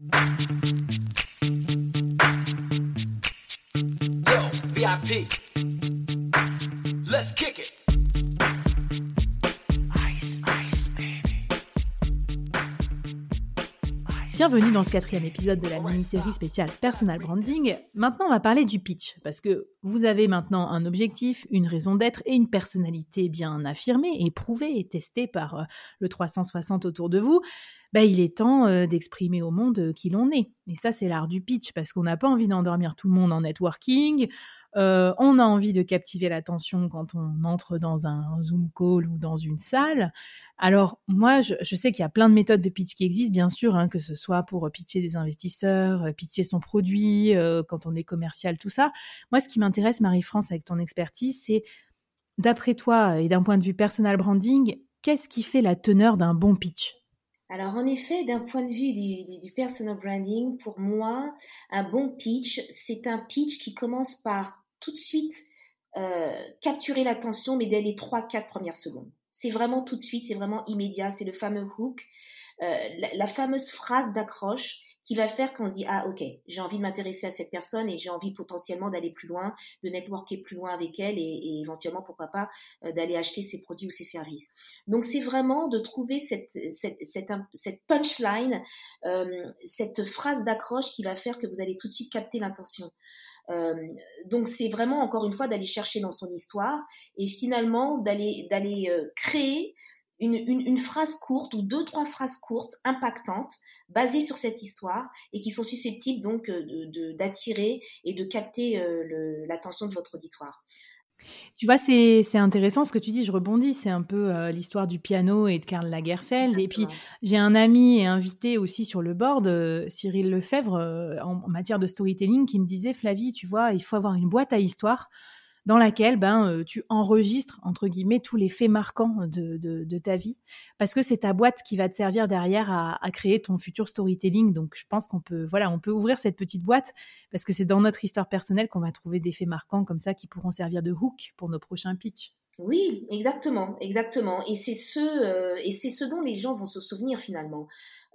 Yo, VIP. Let's kick it. Bienvenue dans ce quatrième épisode de la mini-série spéciale Personal Branding. Maintenant, on va parler du pitch, parce que vous avez maintenant un objectif, une raison d'être et une personnalité bien affirmée, éprouvée et testée par euh, le 360 autour de vous. Bah, il est temps euh, d'exprimer au monde euh, qui l'on est. Et ça, c'est l'art du pitch, parce qu'on n'a pas envie d'endormir tout le monde en networking. Euh, on a envie de captiver l'attention quand on entre dans un Zoom call ou dans une salle. Alors moi, je, sais qu'il y a plein de méthodes de pitch qui existent, bien sûr, hein, que ce soit pour pitcher des investisseurs, pitcher son produit, quand on est commercial, tout ça. Moi, ce qui m'intéresse, Marie-France, avec ton expertise, c'est, d'après toi et d'un point de vue personal branding, qu'est-ce qui fait la teneur d'un bon pitch? Alors en effet, d'un point de vue du, personal branding, pour moi, un bon pitch, c'est un pitch qui commence par tout de suite euh, capturer l'attention, mais dès les 3-4 premières secondes. C'est vraiment tout de suite, c'est vraiment immédiat, c'est le fameux hook, euh, la, fameuse phrase d'accroche qui va faire qu'on se dit ah ok j'ai envie de m'intéresser à cette personne et j'ai envie potentiellement d'aller plus loin, de networker plus loin avec elle et, éventuellement pourquoi pas euh, d'aller acheter ses produits ou ses services. Donc c'est vraiment de trouver cette cette cette, cette punchline, euh, cette phrase d'accroche qui va faire que vous allez tout de suite capter l'intention. Euh, donc c'est vraiment encore une fois d'aller chercher dans son histoire et finalement d'aller d'aller euh, créer une, une, une, phrase courte ou deux trois phrases courtes impactantes basées sur cette histoire et qui sont susceptibles donc euh, d'attirer et de capter euh, l'attention de votre auditoire. Tu vois, c'est intéressant ce que tu dis, je rebondis, c'est un peu euh, l'histoire du piano et de Karl Lagerfeld. Et puis, j'ai un ami et invité aussi sur le board, Cyril Lefebvre, en, matière de storytelling, qui me disait, Flavie, tu vois, il faut avoir une boîte à histoire dans laquelle ben, euh, tu enregistres, entre guillemets, tous les faits marquants de, de, ta vie, parce que c'est ta boîte qui va te servir derrière à, à créer ton futur storytelling. Donc, je pense qu'on peut, voilà, on peut ouvrir cette petite boîte, parce que c'est dans notre histoire personnelle qu'on va trouver des faits marquants comme ça qui pourront servir de hook pour nos prochains pitchs. Oui, exactement, exactement. Et c'est ce, euh, et c'est ce dont les gens vont se souvenir finalement,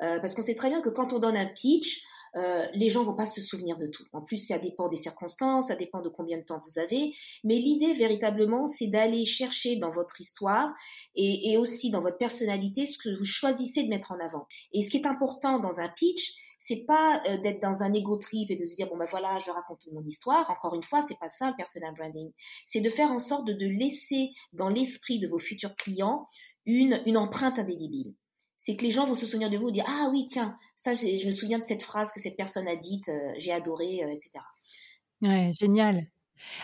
euh, parce qu'on sait très bien que quand on donne un pitch, euh, les gens vont pas se souvenir de tout. En plus, ça dépend des circonstances, ça dépend de combien de temps vous avez. Mais l'idée véritablement, c'est d'aller chercher dans votre histoire et, aussi dans votre personnalité ce que vous choisissez de mettre en avant. Et ce qui est important dans un pitch, c'est pas euh, d'être dans un ego trip et de se dire bon ben voilà je raconte mon histoire encore une fois c'est pas ça le personal branding c'est de faire en sorte de, laisser dans l'esprit de vos futurs clients une empreinte indélébile c'est que les gens vont se souvenir de vous, dire ah oui tiens ça je me souviens de cette phrase que cette personne a dite, euh, j'ai adoré, euh, etc. Ouais, génial.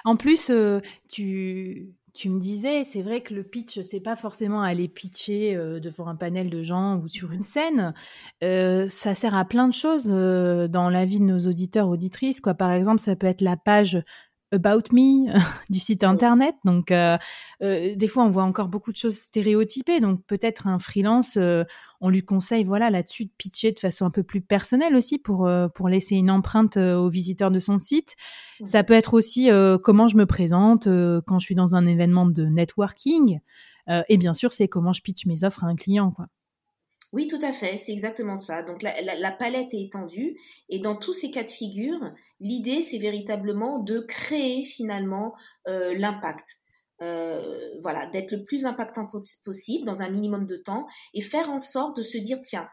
En plus, euh, tu, tu me disais, c'est vrai que le pitch, c'est pas forcément aller pitcher devant un panel de gens ou sur une scène. ça sert à plein de choses dans la vie de nos auditeurs, auditrices. Quoi. Par exemple, ça peut être la page About Me du site internet. Donc, euh, euh, des fois, on voit encore beaucoup de choses stéréotypées. Donc, peut-être un freelance, euh, on lui conseille, voilà, là-dessus de pitcher de façon un peu plus personnelle aussi pour pour laisser une empreinte aux visiteurs de son site. Ça peut être aussi comment je me présente quand je suis dans un événement de networking. et bien sûr, c'est comment je pitch mes offres à un client, quoi. Oui, tout à fait, c'est exactement ça. Donc la, palette est étendue et dans tous ces cas de figure, l'idée c'est véritablement de créer finalement euh, l'impact. Euh, voilà, d'être le plus impactant possible dans un minimum de temps et faire en sorte de se dire tiens,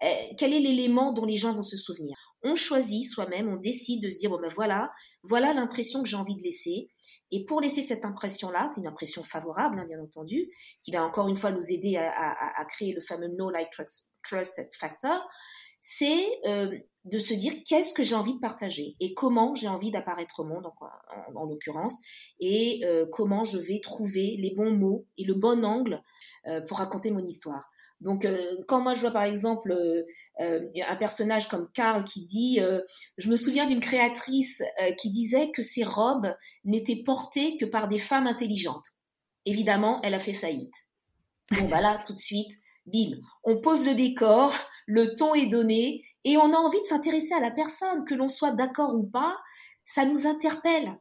eh, quel est l'élément dont les gens vont se souvenir? On choisit soi-même, on décide de se dire bon ben voilà, voilà l'impression que j'ai envie de laisser et pour laisser cette impression-là, c'est une impression favorable, hein, bien entendu, qui va encore une fois nous aider à, créer le fameux No Like Trust, Factor, c'est euh, de se dire qu'est-ce que j'ai envie de partager et comment j'ai envie d'apparaître au monde, en, l'occurrence, et euh, comment je vais trouver les bons mots et le bon angle euh, pour raconter mon histoire. Donc, euh, quand moi je vois par exemple euh, euh, un personnage comme Karl qui dit, je me souviens d'une créatrice qui disait que ses robes n'étaient portées que par des femmes intelligentes. Évidemment, elle a fait faillite. Bon, bah là, tout de suite, bim, on pose le décor, le ton est donné, et on a envie de s'intéresser à la personne, que l'on soit d'accord ou pas, ça nous interpelle.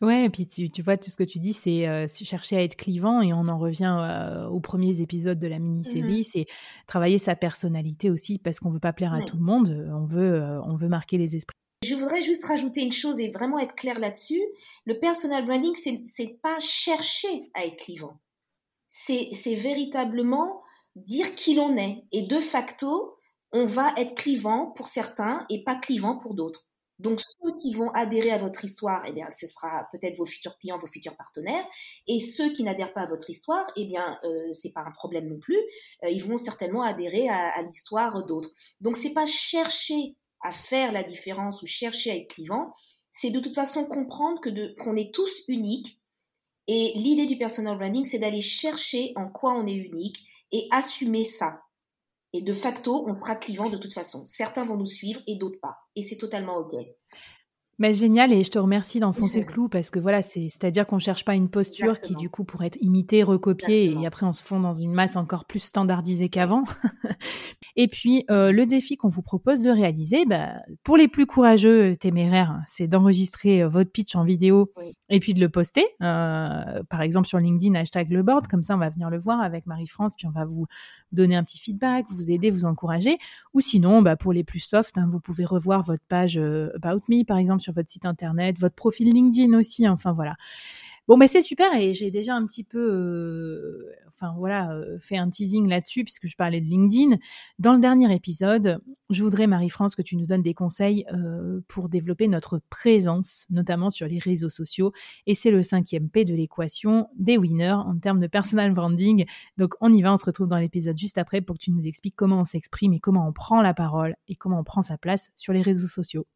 Ouais, et puis tu, tu, vois, tout ce que tu dis, c'est euh, chercher à être clivant et on en revient euh, aux premiers épisodes de la mini-série, mmh c'est travailler sa personnalité aussi parce qu'on veut pas plaire à tout le monde, on veut, euh, on veut marquer les esprits. Je voudrais juste rajouter une chose et vraiment être clair là-dessus. Le personal branding, c'est pas chercher à être clivant. C'est véritablement dire qui l'on est. Et de facto, on va être clivant pour certains et pas clivant pour d'autres. Donc ceux qui vont adhérer à votre histoire, eh bien, ce sera peut-être vos futurs clients, vos futurs partenaires, et ceux qui n'adhèrent pas à votre histoire, eh bien, euh, c'est pas un problème non plus. Euh, ils vont certainement adhérer à, l'histoire d'autres. Donc c'est pas chercher à faire la différence ou chercher à être clivant, c'est de toute façon comprendre que qu'on est tous uniques. Et l'idée du personal branding, c'est d'aller chercher en quoi on est unique et assumer ça. Et de facto, on sera clivant de toute façon. Certains vont nous suivre et d'autres pas. Et c'est totalement OK. Mais génial et je te remercie d'enfoncer le clou parce que voilà, c'est c'est-à-dire qu'on cherche pas une posture qui du coup pourrait être imitée, recopiée et après on se fond dans une masse encore plus standardisée qu'avant. et puis euh, le défi qu'on vous propose de réaliser, bah, pour les plus courageux, euh, téméraires, c'est d'enregistrer euh, votre pitch en vidéo et puis de le poster, euh, par exemple sur LinkedIn hashtag le board, comme ça on va venir le voir avec Marie-France puis on va vous donner un petit feedback, vous aider, vous encourager. Ou sinon, bah, pour les plus soft, hein, vous pouvez revoir votre page About Me par exemple sur votre site internet, votre profil LinkedIn aussi. Enfin voilà. Bon, ben c'est super et j'ai déjà un petit peu, euh, enfin voilà, euh, fait un teasing là-dessus puisque je parlais de LinkedIn. Dans le dernier épisode, je voudrais Marie-France que tu nous donnes des conseils euh, pour développer notre présence, notamment sur les réseaux sociaux. Et c'est le cinquième P de l'équation des winners en termes de personal branding. Donc on y va, on se retrouve dans l'épisode juste après pour que tu nous expliques comment on s'exprime et comment on prend la parole et comment on prend sa place sur les réseaux sociaux.